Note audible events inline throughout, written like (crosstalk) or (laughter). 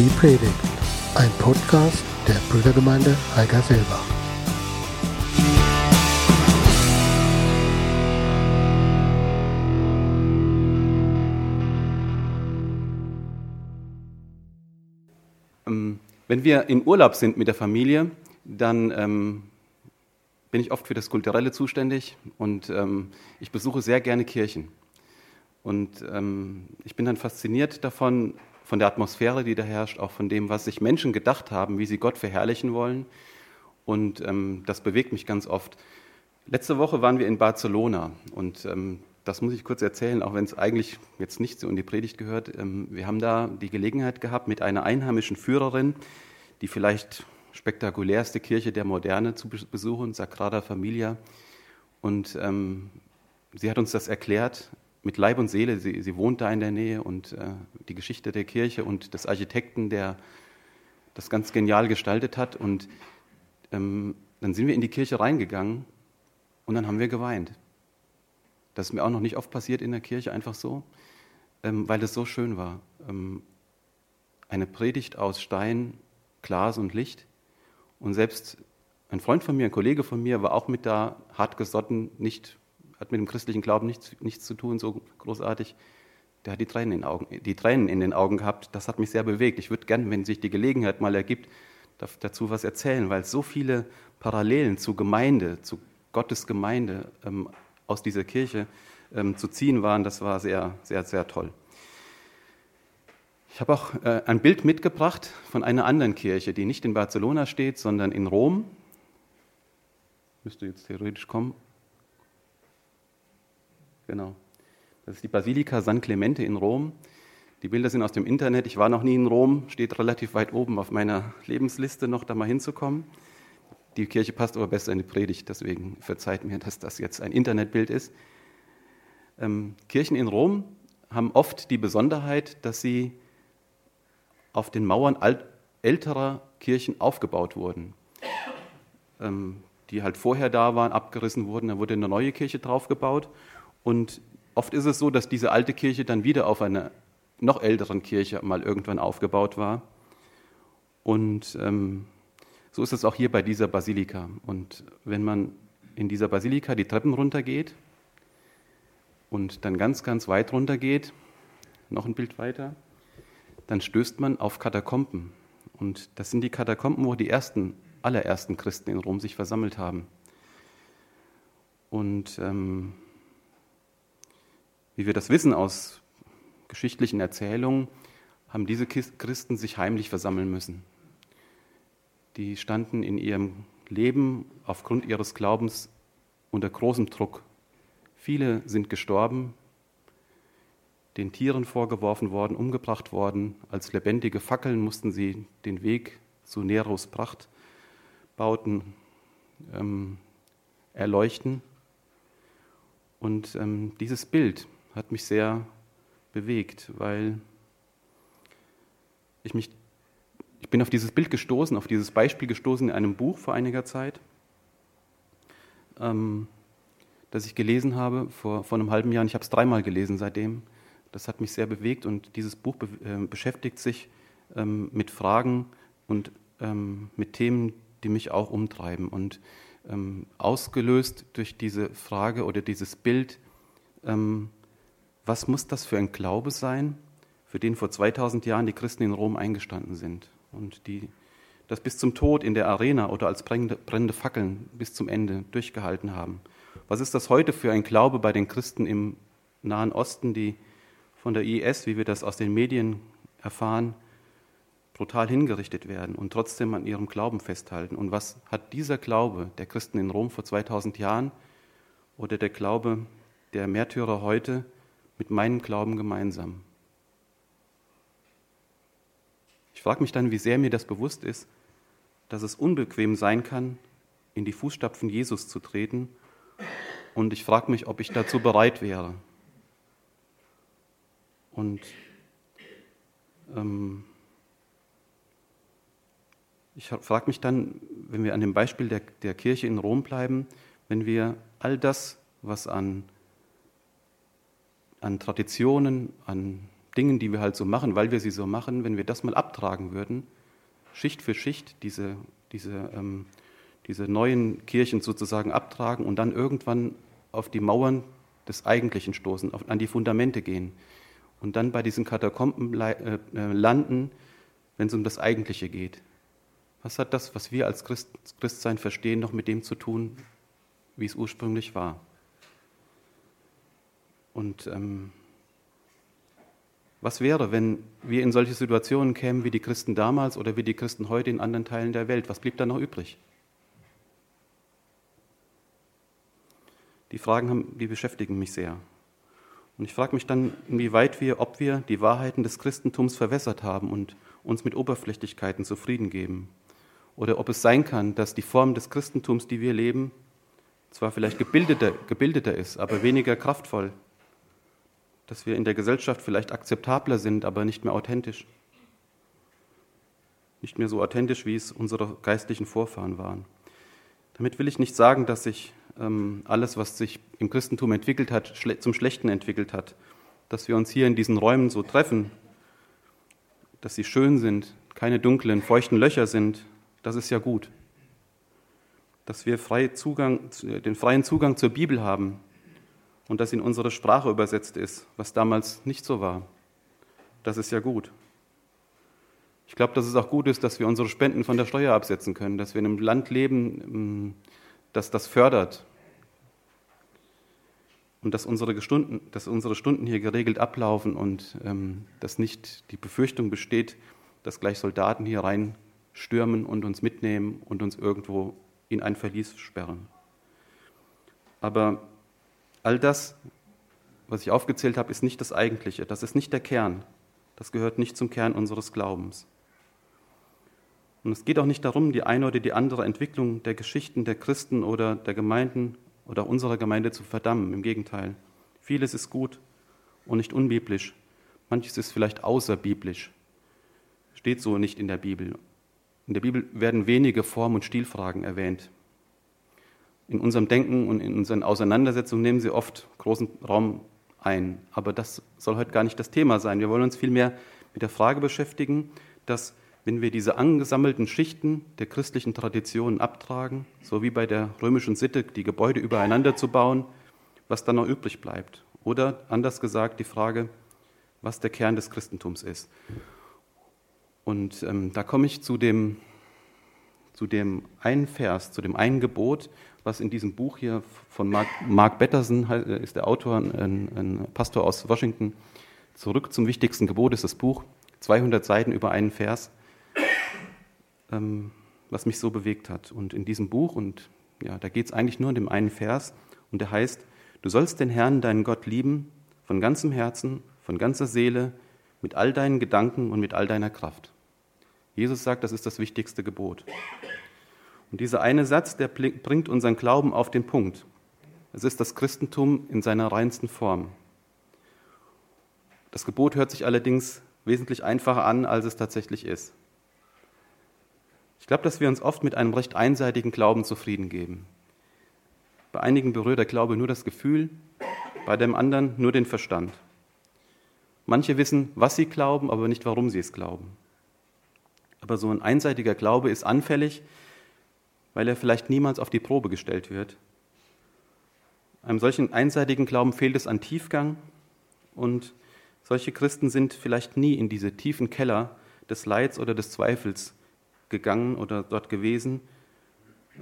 Die Predigt, ein Podcast der Brüdergemeinde Heigerselbach. Ähm, Wenn wir in Urlaub sind mit der Familie, dann ähm, bin ich oft für das Kulturelle zuständig und ähm, ich besuche sehr gerne Kirchen. Und ähm, ich bin dann fasziniert davon, von der Atmosphäre, die da herrscht, auch von dem, was sich Menschen gedacht haben, wie sie Gott verherrlichen wollen. Und ähm, das bewegt mich ganz oft. Letzte Woche waren wir in Barcelona und ähm, das muss ich kurz erzählen, auch wenn es eigentlich jetzt nicht so in die Predigt gehört. Ähm, wir haben da die Gelegenheit gehabt, mit einer einheimischen Führerin, die vielleicht spektakulärste Kirche der Moderne zu besuchen, Sagrada Familia. Und ähm, sie hat uns das erklärt mit Leib und Seele. Sie, sie wohnt da in der Nähe und äh, die Geschichte der Kirche und des Architekten, der das ganz genial gestaltet hat. Und ähm, dann sind wir in die Kirche reingegangen und dann haben wir geweint. Das ist mir auch noch nicht oft passiert in der Kirche, einfach so, ähm, weil es so schön war. Ähm, eine Predigt aus Stein, Glas und Licht. Und selbst ein Freund von mir, ein Kollege von mir, war auch mit da, hart gesotten, nicht, hat mit dem christlichen Glauben nichts, nichts zu tun, so großartig. Der hat die Tränen, in den Augen, die Tränen in den Augen gehabt. Das hat mich sehr bewegt. Ich würde gerne, wenn sich die Gelegenheit mal ergibt, dazu was erzählen, weil so viele Parallelen zu Gemeinde, zu Gottes Gemeinde ähm, aus dieser Kirche ähm, zu ziehen waren. Das war sehr, sehr, sehr toll. Ich habe auch äh, ein Bild mitgebracht von einer anderen Kirche, die nicht in Barcelona steht, sondern in Rom. Müsste jetzt theoretisch kommen. Genau. Das ist die Basilika San Clemente in Rom. Die Bilder sind aus dem Internet. Ich war noch nie in Rom, steht relativ weit oben auf meiner Lebensliste, noch da mal hinzukommen. Die Kirche passt aber besser in die Predigt, deswegen verzeiht mir, dass das jetzt ein Internetbild ist. Ähm, Kirchen in Rom haben oft die Besonderheit, dass sie auf den Mauern älterer Kirchen aufgebaut wurden, ähm, die halt vorher da waren, abgerissen wurden, dann wurde eine neue Kirche draufgebaut. Und oft ist es so, dass diese alte Kirche dann wieder auf einer noch älteren Kirche mal irgendwann aufgebaut war. Und ähm, so ist es auch hier bei dieser Basilika. Und wenn man in dieser Basilika die Treppen runtergeht und dann ganz, ganz weit runtergeht, noch ein Bild weiter, dann stößt man auf Katakomben. Und das sind die Katakomben, wo die ersten, allerersten Christen in Rom sich versammelt haben. Und ähm, wie wir das wissen aus geschichtlichen Erzählungen, haben diese Christen sich heimlich versammeln müssen die standen in ihrem Leben aufgrund ihres Glaubens unter großem Druck. Viele sind gestorben, den Tieren vorgeworfen worden, umgebracht worden. Als lebendige Fackeln mussten sie den Weg zu Neros Prachtbauten ähm, erleuchten. Und ähm, dieses Bild hat mich sehr bewegt, weil ich mich ich bin auf dieses Bild gestoßen, auf dieses Beispiel gestoßen in einem Buch vor einiger Zeit, ähm, das ich gelesen habe vor, vor einem halben Jahr. Ich habe es dreimal gelesen seitdem. Das hat mich sehr bewegt und dieses Buch be äh, beschäftigt sich ähm, mit Fragen und ähm, mit Themen, die mich auch umtreiben. Und ähm, ausgelöst durch diese Frage oder dieses Bild, ähm, was muss das für ein Glaube sein, für den vor 2000 Jahren die Christen in Rom eingestanden sind? und die das bis zum Tod in der Arena oder als brennende, Fackeln bis zum Ende durchgehalten haben. Was ist das heute für ein Glaube bei den Christen im Nahen Osten, die von der IS, wie wir das aus den Medien erfahren, brutal hingerichtet werden und trotzdem an ihrem Glauben festhalten? Und was hat dieser Glaube der Christen in Rom vor 2000 Jahren oder der Glaube der Märtyrer heute mit meinem Glauben gemeinsam? Ich frage mich dann, wie sehr mir das bewusst ist, dass es unbequem sein kann, in die Fußstapfen Jesus zu treten. Und ich frage mich, ob ich dazu bereit wäre. Und ähm, ich frage mich dann, wenn wir an dem Beispiel der, der Kirche in Rom bleiben, wenn wir all das, was an, an Traditionen, an Dingen, die wir halt so machen, weil wir sie so machen, wenn wir das mal abtragen würden, Schicht für Schicht diese, diese, ähm, diese neuen Kirchen sozusagen abtragen und dann irgendwann auf die Mauern des Eigentlichen stoßen, auf, an die Fundamente gehen und dann bei diesen Katakomben äh, äh, landen, wenn es um das Eigentliche geht. Was hat das, was wir als Christ, Christsein verstehen, noch mit dem zu tun, wie es ursprünglich war? Und ähm, was wäre, wenn wir in solche Situationen kämen wie die Christen damals oder wie die Christen heute in anderen Teilen der Welt? Was blieb da noch übrig? Die Fragen haben, die beschäftigen mich sehr. Und ich frage mich dann, inwieweit wir, ob wir die Wahrheiten des Christentums verwässert haben und uns mit Oberflächlichkeiten zufrieden geben. Oder ob es sein kann, dass die Form des Christentums, die wir leben, zwar vielleicht gebildeter, gebildeter ist, aber weniger kraftvoll. Dass wir in der Gesellschaft vielleicht akzeptabler sind, aber nicht mehr authentisch. Nicht mehr so authentisch, wie es unsere geistlichen Vorfahren waren. Damit will ich nicht sagen, dass sich ähm, alles, was sich im Christentum entwickelt hat, zum Schlechten entwickelt hat. Dass wir uns hier in diesen Räumen so treffen, dass sie schön sind, keine dunklen, feuchten Löcher sind, das ist ja gut. Dass wir frei Zugang, den freien Zugang zur Bibel haben und dass in unsere Sprache übersetzt ist, was damals nicht so war, das ist ja gut. Ich glaube, dass es auch gut ist, dass wir unsere Spenden von der Steuer absetzen können, dass wir in einem Land leben, das das fördert, und dass unsere, Stunden, dass unsere Stunden hier geregelt ablaufen und ähm, dass nicht die Befürchtung besteht, dass gleich Soldaten hier reinstürmen und uns mitnehmen und uns irgendwo in ein Verlies sperren. Aber all das, was ich aufgezählt habe, ist nicht das Eigentliche, das ist nicht der Kern, das gehört nicht zum Kern unseres Glaubens. Und es geht auch nicht darum, die eine oder die andere Entwicklung der Geschichten der Christen oder der Gemeinden oder unserer Gemeinde zu verdammen. Im Gegenteil. Vieles ist gut und nicht unbiblisch. Manches ist vielleicht außerbiblisch. Steht so nicht in der Bibel. In der Bibel werden wenige Form- und Stilfragen erwähnt. In unserem Denken und in unseren Auseinandersetzungen nehmen sie oft großen Raum ein. Aber das soll heute gar nicht das Thema sein. Wir wollen uns vielmehr mit der Frage beschäftigen, dass wenn wir diese angesammelten Schichten der christlichen Traditionen abtragen, so wie bei der römischen Sitte, die Gebäude übereinander zu bauen, was dann noch übrig bleibt. Oder anders gesagt die Frage, was der Kern des Christentums ist. Und ähm, da komme ich zu dem, zu dem einen Vers, zu dem einen Gebot, was in diesem Buch hier von Mark, Mark Betterson, äh, ist der Autor, ein, ein Pastor aus Washington, zurück zum wichtigsten Gebot ist das Buch, 200 Seiten über einen Vers ähm, was mich so bewegt hat. Und in diesem Buch, und ja, da geht es eigentlich nur in dem einen Vers, und der heißt, du sollst den Herrn, deinen Gott, lieben, von ganzem Herzen, von ganzer Seele, mit all deinen Gedanken und mit all deiner Kraft. Jesus sagt, das ist das wichtigste Gebot. Und dieser eine Satz, der bringt unseren Glauben auf den Punkt. Es ist das Christentum in seiner reinsten Form. Das Gebot hört sich allerdings wesentlich einfacher an, als es tatsächlich ist. Ich glaube, dass wir uns oft mit einem recht einseitigen Glauben zufrieden geben. Bei einigen berührt der Glaube nur das Gefühl, bei dem anderen nur den Verstand. Manche wissen, was sie glauben, aber nicht, warum sie es glauben. Aber so ein einseitiger Glaube ist anfällig, weil er vielleicht niemals auf die Probe gestellt wird. Einem solchen einseitigen Glauben fehlt es an Tiefgang und solche Christen sind vielleicht nie in diese tiefen Keller des Leids oder des Zweifels gegangen oder dort gewesen.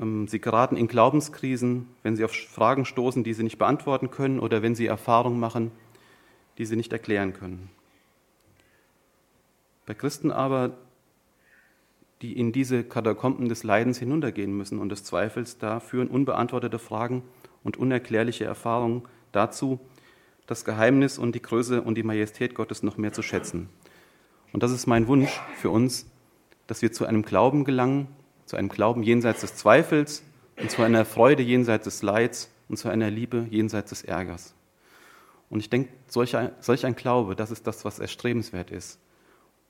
Ähm, sie geraten in Glaubenskrisen, wenn sie auf Fragen stoßen, die sie nicht beantworten können oder wenn sie Erfahrungen machen, die sie nicht erklären können. Bei Christen aber, die in diese Katakomben des Leidens hinuntergehen müssen und des Zweifels, da führen unbeantwortete Fragen und unerklärliche Erfahrungen dazu, das Geheimnis und die Größe und die Majestät Gottes noch mehr zu schätzen. Und das ist mein Wunsch für uns dass wir zu einem Glauben gelangen, zu einem Glauben jenseits des Zweifels und zu einer Freude jenseits des Leids und zu einer Liebe jenseits des Ärgers. Und ich denke, solch ein, solch ein Glaube, das ist das, was erstrebenswert ist.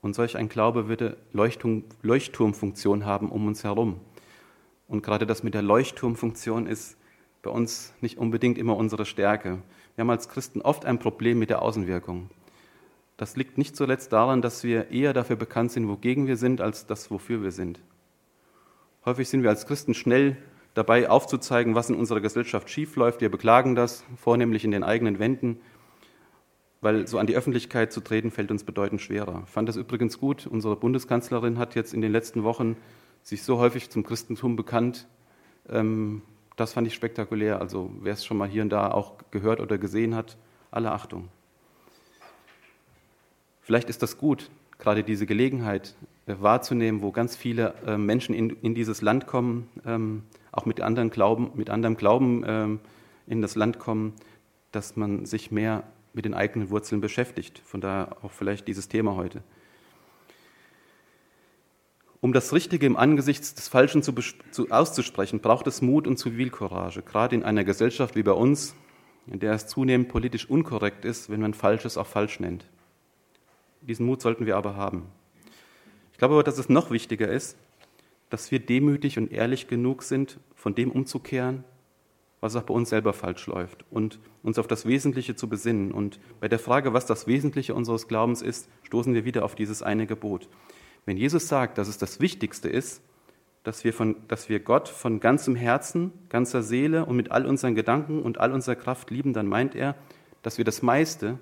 Und solch ein Glaube würde Leuchtturm, Leuchtturmfunktion haben um uns herum. Und gerade das mit der Leuchtturmfunktion ist bei uns nicht unbedingt immer unsere Stärke. Wir haben als Christen oft ein Problem mit der Außenwirkung. Das liegt nicht zuletzt daran, dass wir eher dafür bekannt sind, wogegen wir sind, als das, wofür wir sind. Häufig sind wir als Christen schnell dabei aufzuzeigen, was in unserer Gesellschaft schiefläuft. Wir beklagen das, vornehmlich in den eigenen Wänden, weil so an die Öffentlichkeit zu treten, fällt uns bedeutend schwerer. Ich fand das übrigens gut. Unsere Bundeskanzlerin hat jetzt in den letzten Wochen sich so häufig zum Christentum bekannt. Ähm, das fand ich spektakulär. Also wer es schon mal hier und da auch gehört oder gesehen hat, alle Achtung. Vielleicht ist das gut, gerade diese Gelegenheit äh, wahrzunehmen, wo ganz viele äh, Menschen in, dieses Land kommen, ähm, auch mit, anderen Glauben, mit anderem Glauben ähm, in das Land kommen, dass man sich mehr mit den eigenen Wurzeln beschäftigt. Von daher auch vielleicht dieses Thema heute. Um das Richtige im Angesicht des Falschen zu, zu, auszusprechen, braucht es Mut und Zivilcourage, gerade in einer Gesellschaft wie bei uns, in der es zunehmend politisch unkorrekt ist, wenn man Falsches auch falsch nennt. Diesen Mut sollten wir aber haben. Ich glaube aber, dass es noch wichtiger ist, dass wir demütig und ehrlich genug sind, von dem umzukehren, was auch bei uns selber falsch läuft und uns auf das Wesentliche zu besinnen. Und bei der Frage, was das Wesentliche unseres Glaubens ist, stoßen wir wieder auf dieses eine Gebot. Wenn Jesus sagt, dass es das Wichtigste ist, dass wir, von, dass wir Gott von ganzem Herzen, ganzer Seele und mit all unseren Gedanken und all unserer Kraft lieben, dann meint er, dass wir das meiste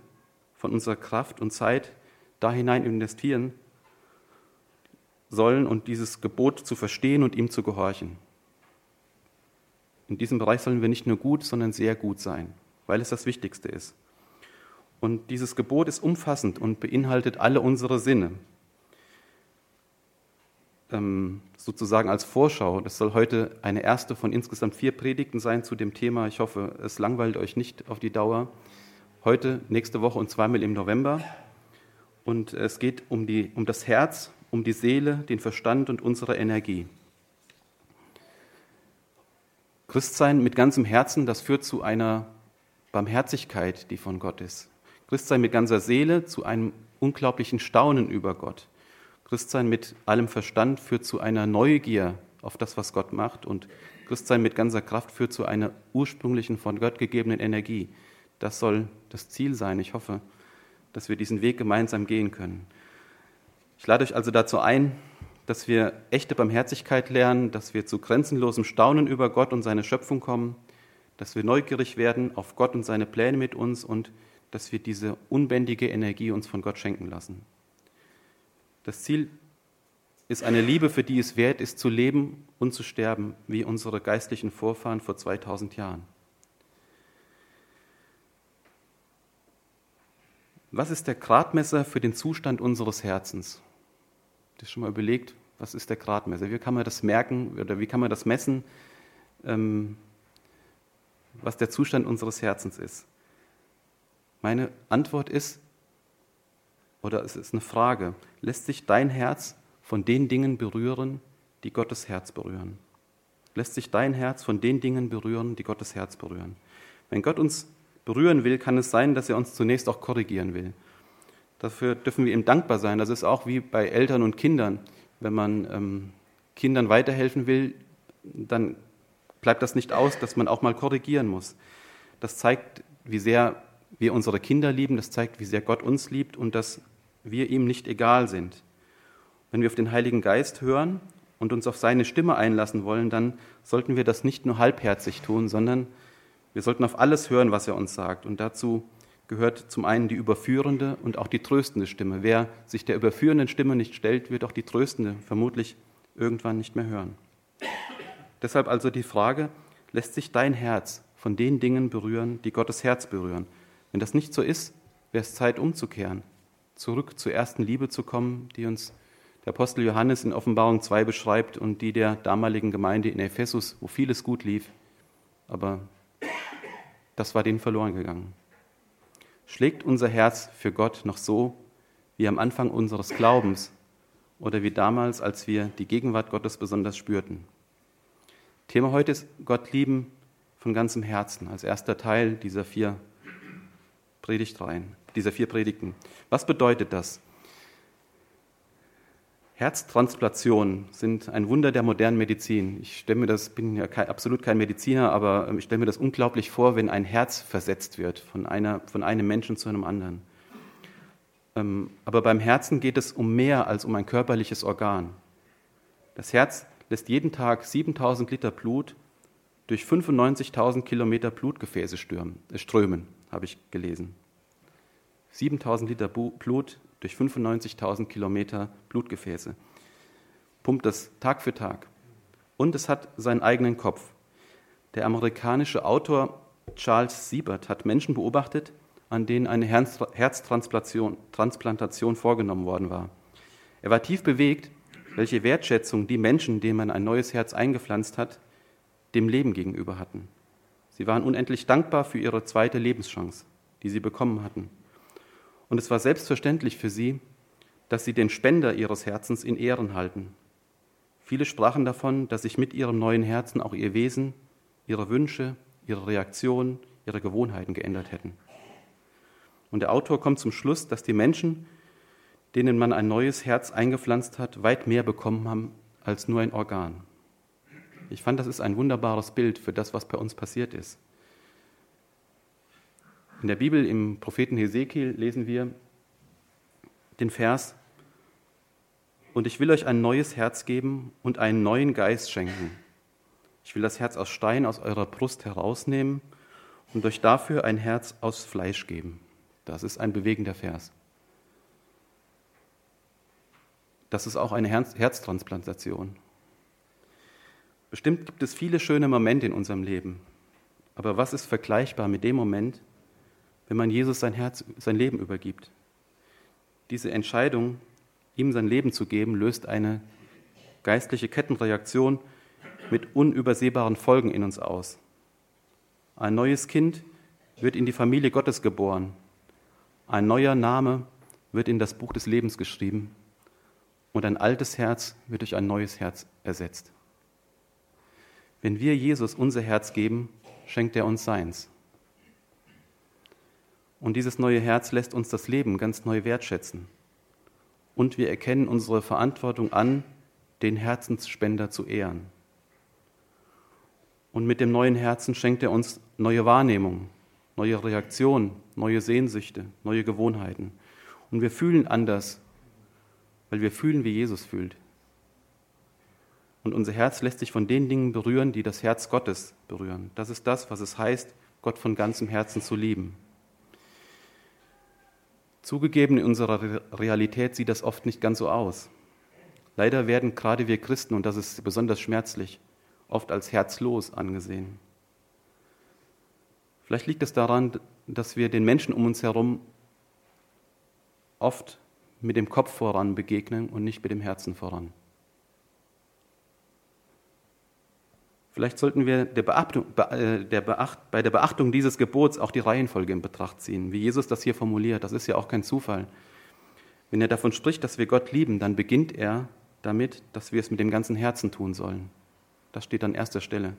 von unserer Kraft und Zeit da hinein investieren sollen und dieses Gebot zu verstehen und ihm zu gehorchen. In diesem Bereich sollen wir nicht nur gut, sondern sehr gut sein, weil es das Wichtigste ist. Und dieses Gebot ist umfassend und beinhaltet alle unsere Sinne. Ähm, sozusagen als Vorschau, das soll heute eine erste von insgesamt vier Predigten sein zu dem Thema. Ich hoffe, es langweilt euch nicht auf die Dauer. Heute, nächste Woche und zweimal im November. Und es geht um, die, um das Herz um die Seele, den Verstand und unsere Energie. Christsein mit ganzem Herzen, das führt zu einer Barmherzigkeit, die von Gott ist. Christsein mit ganzer Seele zu einem unglaublichen Staunen über Gott. Christsein mit allem Verstand führt zu einer Neugier auf das, was Gott macht. Und Christsein mit ganzer Kraft führt zu einer ursprünglichen, von Gott gegebenen Energie. Das soll das Ziel sein. Ich hoffe, dass wir diesen Weg gemeinsam gehen können. Ich lade euch also dazu ein, dass wir echte Barmherzigkeit lernen, dass wir zu grenzenlosem Staunen über Gott und seine Schöpfung kommen, dass wir neugierig werden auf Gott und seine Pläne mit uns und dass wir diese unbändige Energie uns von Gott schenken lassen. Das Ziel ist eine Liebe, für die es wert ist, zu leben und zu sterben, wie unsere geistlichen Vorfahren vor 2000 Jahren. Was ist der Gradmesser für den Zustand unseres Herzens? Das schon mal überlegt, was ist der Gradmesser? Wie kann man das merken oder wie kann man das messen, ähm, was der Zustand unseres Herzens ist? Meine Antwort ist, oder es ist eine Frage, lässt sich dein Herz von den Dingen berühren, die Gottes Herz berühren? Lässt sich dein Herz von den Dingen berühren, die Gottes Herz berühren? Wenn Gott uns berühren will, kann es sein, dass er uns zunächst auch korrigieren will. Dafür dürfen wir ihm dankbar sein. Das ist auch wie bei Eltern und Kindern. Wenn man ähm, Kindern weiterhelfen will, dann bleibt das nicht aus, dass man auch mal korrigieren muss. Das zeigt, wie sehr wir unsere Kinder lieben, das zeigt, wie sehr Gott uns liebt und dass wir ihm nicht egal sind. Wenn wir auf den Heiligen Geist hören und uns auf seine Stimme einlassen wollen, dann sollten wir das nicht nur halbherzig tun, sondern wir sollten auf alles hören, was er uns sagt. Und dazu gehört zum einen die überführende und auch die tröstende Stimme. Wer sich der überführenden Stimme nicht stellt, wird auch die tröstende vermutlich irgendwann nicht mehr hören. Deshalb also die Frage, lässt sich dein Herz von den Dingen berühren, die Gottes Herz berühren? Wenn das nicht so ist, wäre es Zeit umzukehren, zurück zur ersten Liebe zu kommen, die uns der Apostel Johannes in Offenbarung 2 beschreibt und die der damaligen Gemeinde in Ephesus, wo vieles gut lief, aber das war denen verloren gegangen. Schlägt unser Herz für Gott noch so wie am Anfang unseres Glaubens oder wie damals, als wir die Gegenwart Gottes besonders spürten? Thema heute ist Gott lieben von ganzem Herzen als erster Teil dieser vier Predigtreihen, dieser vier Predigten. Was bedeutet das? Herztransplantationen sind ein Wunder der modernen Medizin. Ich stelle mir das, bin ja kein, absolut kein Mediziner, aber ähm, ich stelle mir das unglaublich vor, wenn ein Herz versetzt wird von, einer, von einem Menschen zu einem anderen. Ähm, aber beim Herzen geht es um mehr als um ein körperliches Organ. Das Herz lässt jeden Tag 7000 Liter Blut durch 95.000 Kilometer Blutgefäße äh, strömen, habe ich gelesen. 7000 Liter Blut durch 95.000 Kilometer Blutgefäße. Pumpt das Tag für Tag. Und es hat seinen eigenen Kopf. Der amerikanische Autor Charles Siebert hat Menschen beobachtet, an denen eine Herztransplantation vorgenommen worden war. Er war tief bewegt, welche Wertschätzung die Menschen, denen man ein neues Herz eingepflanzt hat, dem Leben gegenüber hatten. Sie waren unendlich dankbar für ihre zweite Lebenschance, die sie bekommen hatten. Und es war selbstverständlich für sie, dass sie den Spender ihres Herzens in Ehren halten. Viele sprachen davon, dass sich mit ihrem neuen Herzen auch ihr Wesen, ihre Wünsche, ihre Reaktionen, ihre Gewohnheiten geändert hätten. Und der Autor kommt zum Schluss, dass die Menschen, denen man ein neues Herz eingepflanzt hat, weit mehr bekommen haben als nur ein Organ. Ich fand, das ist ein wunderbares Bild für das, was bei uns passiert ist. In der Bibel im Propheten Hesekiel lesen wir den Vers, und ich will euch ein neues Herz geben und einen neuen Geist schenken. Ich will das Herz aus Stein aus eurer Brust herausnehmen und euch dafür ein Herz aus Fleisch geben. Das ist ein bewegender Vers. Das ist auch eine Herz Herztransplantation. Bestimmt gibt es viele schöne Momente in unserem Leben. Aber was ist vergleichbar mit dem Moment, wenn man Jesus sein Herz, sein Leben übergibt. Diese Entscheidung, ihm sein Leben zu geben, löst eine geistliche Kettenreaktion mit unübersehbaren Folgen in uns aus. Ein neues Kind wird in die Familie Gottes geboren. Ein neuer Name wird in das Buch des Lebens geschrieben. Und ein altes Herz wird durch ein neues Herz ersetzt. Wenn wir Jesus unser Herz geben, schenkt er uns seins. Und dieses neue Herz lässt uns das Leben ganz neu wertschätzen. Und wir erkennen unsere Verantwortung an, den Herzensspender zu ehren. Und mit dem neuen Herzen schenkt er uns neue Wahrnehmung, neue Reaktionen, neue Sehnsüchte, neue Gewohnheiten. Und wir fühlen anders, weil wir fühlen, wie Jesus fühlt. Und unser Herz lässt sich von den Dingen berühren, die das Herz Gottes berühren. Das ist das, was es heißt, Gott von ganzem Herzen zu lieben. Zugegeben, in unserer Realität sieht das oft nicht ganz so aus. Leider werden gerade wir Christen, und das ist besonders schmerzlich, oft als herzlos angesehen. Vielleicht liegt es daran, dass wir den Menschen um uns herum oft mit dem Kopf voran begegnen und nicht mit dem Herzen voran. Vielleicht sollten wir der Beachtung, äh, der Beacht, bei der Beachtung dieses Gebots auch die Reihenfolge in Betracht ziehen, wie Jesus das hier formuliert. Das ist ja auch kein Zufall. Wenn er davon spricht, dass wir Gott lieben, dann beginnt er damit, dass wir es mit dem ganzen Herzen tun sollen. Das steht an erster Stelle.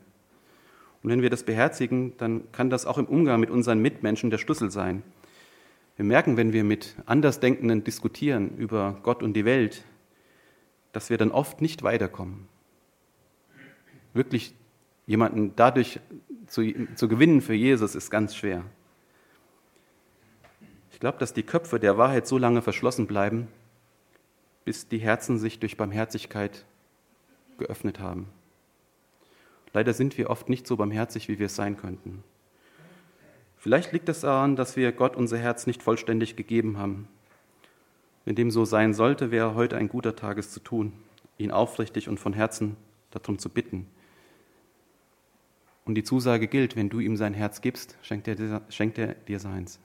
Und wenn wir das beherzigen, dann kann das auch im Umgang mit unseren Mitmenschen der Schlüssel sein. Wir merken, wenn wir mit Andersdenkenden diskutieren über Gott und die Welt, dass wir dann oft nicht weiterkommen. Wirklich Jemanden dadurch zu, zu gewinnen für Jesus ist ganz schwer. Ich glaube, dass die Köpfe der Wahrheit so lange verschlossen bleiben, bis die Herzen sich durch Barmherzigkeit geöffnet haben. Leider sind wir oft nicht so barmherzig, wie wir es sein könnten. Vielleicht liegt es daran, dass wir Gott unser Herz nicht vollständig gegeben haben. Wenn dem so sein sollte, wäre heute ein guter Tag, es zu tun, ihn aufrichtig und von Herzen darum zu bitten. Und die Zusage gilt, wenn du ihm sein Herz gibst, schenkt er, schenkt er dir seins.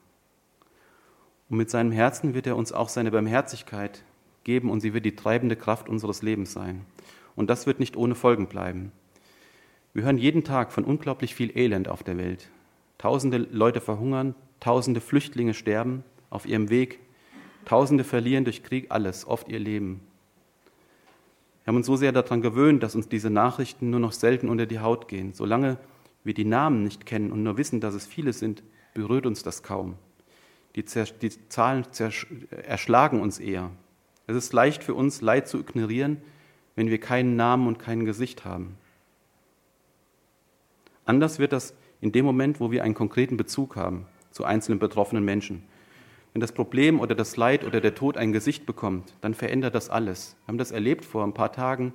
Und mit seinem Herzen wird er uns auch seine Barmherzigkeit geben und sie wird die treibende Kraft unseres Lebens sein. Und das wird nicht ohne Folgen bleiben. Wir hören jeden Tag von unglaublich viel Elend auf der Welt. Tausende Leute verhungern, tausende Flüchtlinge sterben auf ihrem Weg, tausende verlieren durch Krieg alles, oft ihr Leben. Wir haben uns so sehr daran gewöhnt, dass uns diese Nachrichten nur noch selten unter die Haut gehen. Solange wir die Namen nicht kennen und nur wissen, dass es viele sind, berührt uns das kaum. Die, die Zahlen erschlagen uns eher. Es ist leicht für uns, Leid zu ignorieren, wenn wir keinen Namen und kein Gesicht haben. Anders wird das in dem Moment, wo wir einen konkreten Bezug haben zu einzelnen betroffenen Menschen. Wenn das Problem oder das Leid oder der Tod ein Gesicht bekommt, dann verändert das alles. Wir haben das erlebt vor ein paar Tagen,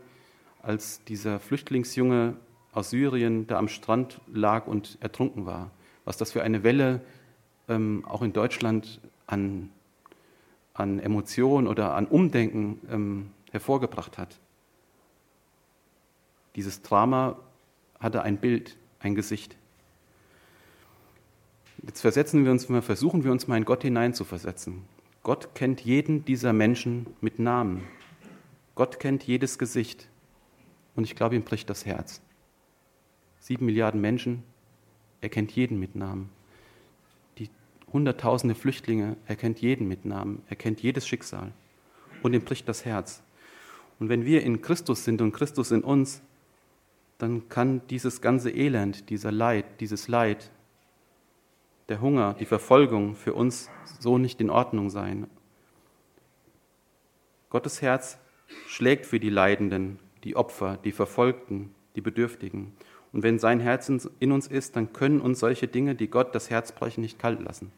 als dieser Flüchtlingsjunge aus Syrien da am Strand lag und ertrunken war. Was das für eine Welle ähm, auch in Deutschland an, an Emotionen oder an Umdenken ähm, hervorgebracht hat. Dieses Drama hatte ein Bild, ein Gesicht. Jetzt versetzen wir uns mal, versuchen wir uns mal in Gott hineinzuversetzen. Gott kennt jeden dieser Menschen mit Namen. Gott kennt jedes Gesicht. Und ich glaube, ihm bricht das Herz. Sieben Milliarden Menschen, er kennt jeden mit Namen. Die Hunderttausende Flüchtlinge, er kennt jeden mit Namen. Er kennt jedes Schicksal. Und ihm bricht das Herz. Und wenn wir in Christus sind und Christus in uns, dann kann dieses ganze Elend, dieser Leid, dieses Leid, der Hunger, die Verfolgung für uns so nicht in Ordnung sein. Gottes Herz schlägt für die Leidenden, die Opfer, die Verfolgten, die Bedürftigen. Und wenn sein Herz in uns ist, dann können uns solche Dinge, die Gott das Herz brechen, nicht kalt lassen.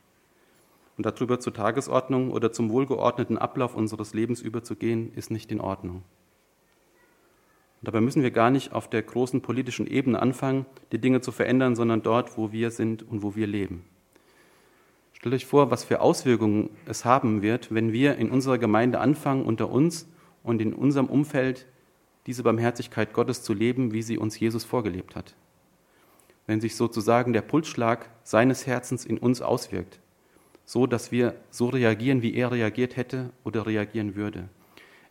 Und darüber zur Tagesordnung oder zum wohlgeordneten Ablauf unseres Lebens überzugehen, ist nicht in Ordnung. Dabei müssen wir gar nicht auf der großen politischen Ebene anfangen, die Dinge zu verändern, sondern dort, wo wir sind und wo wir leben. Stellt euch vor, was für Auswirkungen es haben wird, wenn wir in unserer Gemeinde anfangen, unter uns und in unserem Umfeld diese Barmherzigkeit Gottes zu leben, wie sie uns Jesus vorgelebt hat. Wenn sich sozusagen der Pulsschlag seines Herzens in uns auswirkt, so dass wir so reagieren, wie er reagiert hätte oder reagieren würde.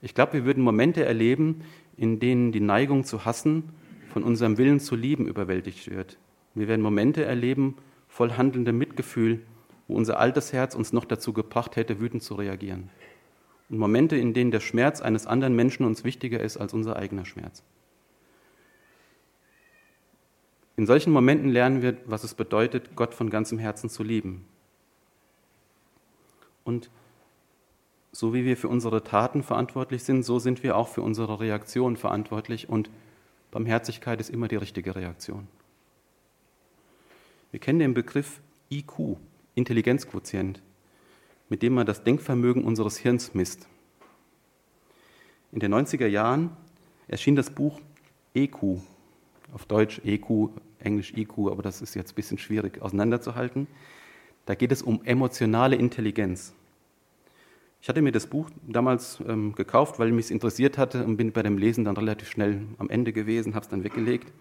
Ich glaube, wir würden Momente erleben, in denen die Neigung zu hassen von unserem Willen zu lieben überwältigt wird. Wir werden Momente erleben, voll handelndem Mitgefühl, wo unser altes Herz uns noch dazu gebracht hätte, wütend zu reagieren. Und Momente, in denen der Schmerz eines anderen Menschen uns wichtiger ist als unser eigener Schmerz. In solchen Momenten lernen wir, was es bedeutet, Gott von ganzem Herzen zu lieben. Und so wie wir für unsere Taten verantwortlich sind, so sind wir auch für unsere Reaktion verantwortlich und Barmherzigkeit ist immer die richtige Reaktion. Wir kennen den Begriff IQ, Intelligenzquotient, mit dem man das Denkvermögen unseres Hirns misst. In den 90er Jahren erschien das Buch EQ, auf Deutsch EQ, Englisch IQ, aber das ist jetzt ein bisschen schwierig auseinanderzuhalten. Da geht es um emotionale Intelligenz. Ich hatte mir das Buch damals ähm, gekauft, weil mich es interessiert hatte und bin bei dem Lesen dann relativ schnell am Ende gewesen, habe es dann weggelegt.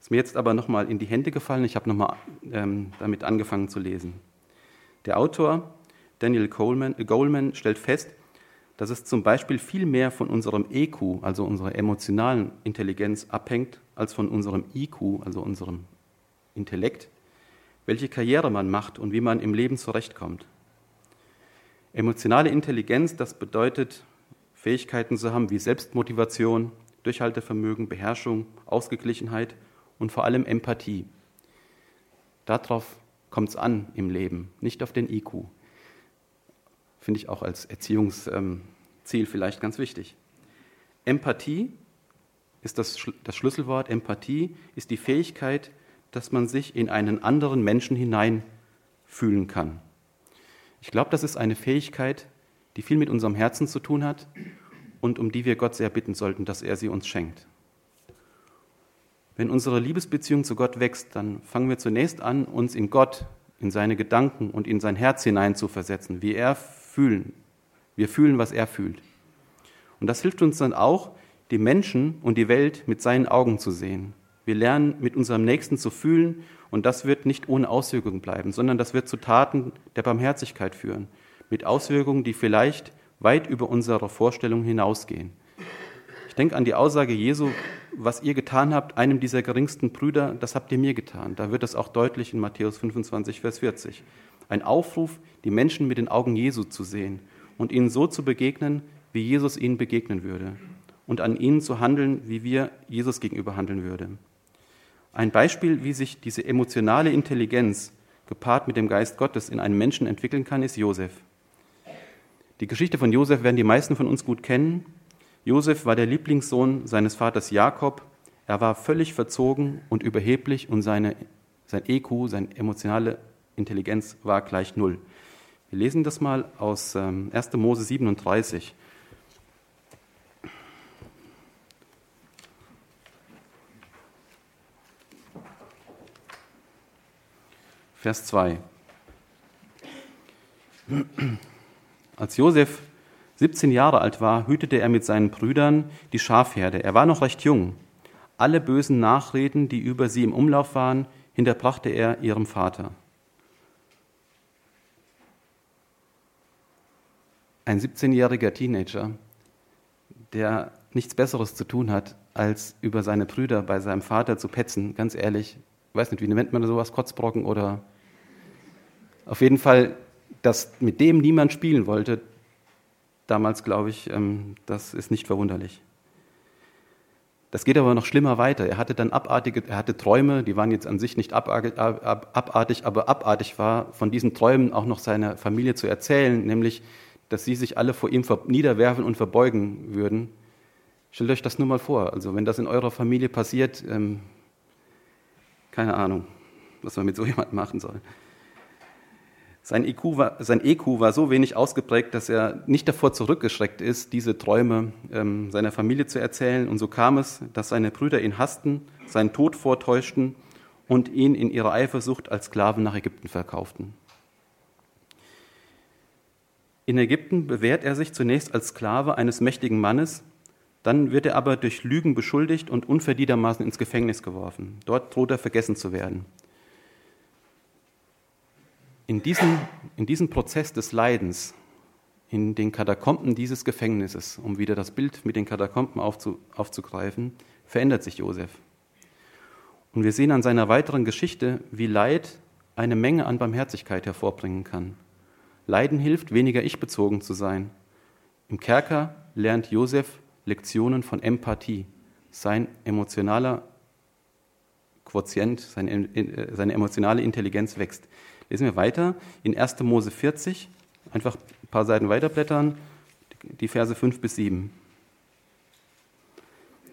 Ist mir jetzt aber nochmal in die Hände gefallen. Ich habe nochmal ähm, damit angefangen zu lesen. Der Autor Daniel Coleman, äh, Goleman stellt fest, dass es zum Beispiel viel mehr von unserem EQ, also unserer emotionalen Intelligenz, abhängt, als von unserem IQ, also unserem Intellekt, welche Karriere man macht und wie man im Leben zurechtkommt. Emotionale Intelligenz, das bedeutet, Fähigkeiten zu haben wie Selbstmotivation, Durchhaltevermögen, Beherrschung, Ausgeglichenheit und vor allem Empathie. Darauf kommt es an im Leben, nicht auf den IQ. Finde ich auch als Erziehungsziel vielleicht ganz wichtig. Empathie ist das, das Schlüsselwort. Empathie ist die Fähigkeit, dass man sich in einen anderen Menschen hineinfühlen kann. Ich glaube, das ist eine Fähigkeit, die viel mit unserem Herzen zu tun hat und um die wir Gott sehr bitten sollten, dass er sie uns schenkt. Wenn unsere Liebesbeziehung zu Gott wächst, dann fangen wir zunächst an, uns in Gott, in seine Gedanken und in sein Herz hinein zu versetzen, wie er fühlen. Wir fühlen, was er fühlt. Und das hilft uns dann auch, die Menschen und die Welt mit seinen Augen zu sehen. Wir lernen, mit unserem Nächsten zu fühlen und das wird nicht ohne Auswirkungen bleiben, sondern das wird zu Taten der Barmherzigkeit führen, mit Auswirkungen, die vielleicht weit über unsere Vorstellung hinausgehen. Ich denke an die Aussage Jesu, was ihr getan habt, einem dieser geringsten Brüder, das habt ihr mir getan. Da wird es auch deutlich in Matthäus 25, Vers 40. Ein Aufruf, die Menschen mit den Augen Jesu zu sehen und ihnen so zu begegnen, wie Jesus ihnen begegnen würde. Und an ihnen zu handeln, wie wir Jesus gegenüber handeln würden. Ein Beispiel, wie sich diese emotionale Intelligenz gepaart mit dem Geist Gottes in einem Menschen entwickeln kann, ist Josef. Die Geschichte von Josef werden die meisten von uns gut kennen. Josef war der Lieblingssohn seines Vaters Jakob. Er war völlig verzogen und überheblich und seine, sein EQ, seine emotionale Intelligenz war gleich null. Wir lesen das mal aus 1. Ähm, Mose 37. Vers 2. Als Josef 17 Jahre alt war, hütete er mit seinen Brüdern die Schafherde. Er war noch recht jung. Alle bösen Nachreden, die über sie im Umlauf waren, hinterbrachte er ihrem Vater. Ein 17-jähriger Teenager, der nichts Besseres zu tun hat, als über seine Brüder bei seinem Vater zu petzen, ganz ehrlich, ich weiß nicht, wie nennt man sowas, Kotzbrocken oder auf jeden Fall, dass mit dem niemand spielen wollte, damals glaube ich, ähm, das ist nicht verwunderlich. Das geht aber noch schlimmer weiter. Er hatte dann abartige, er hatte Träume, die waren jetzt an sich nicht abartig, aber abartig war, von diesen Träumen auch noch seiner Familie zu erzählen, nämlich, dass sie sich alle vor ihm niederwerfen und verbeugen würden. Stellt euch das nur mal vor. Also wenn das in eurer Familie passiert, ähm, keine Ahnung, was man mit so (laughs) jemandem machen soll. Sein EQ, war, sein EQ war so wenig ausgeprägt, dass er nicht davor zurückgeschreckt ist, diese Träume ähm, seiner Familie zu erzählen. Und so kam es, dass seine Brüder ihn hassten, seinen Tod vortäuschten und ihn in ihrer Eifersucht als Sklaven nach Ägypten verkauften. In Ägypten bewährt er sich zunächst als Sklave eines mächtigen Mannes, dann wird er aber durch Lügen beschuldigt und unverdientermaßen ins Gefängnis geworfen. Dort droht er vergessen zu werden. In diesem, in diesem Prozess des Leidens, in den Katakomben dieses Gefängnisses, um wieder das Bild mit den Katakomben aufzu, aufzugreifen, verändert sich Josef. Und wir sehen an seiner weiteren Geschichte, wie Leid eine Menge an Barmherzigkeit hervorbringen kann. Leiden hilft, weniger ich-bezogen zu sein. Im Kerker lernt Josef Lektionen von Empathie. Sein emotionaler Quotient, seine, äh, seine emotionale Intelligenz wächst. Lesen wir weiter in 1. Mose 40, einfach ein paar Seiten weiterblättern, die Verse 5 bis 7.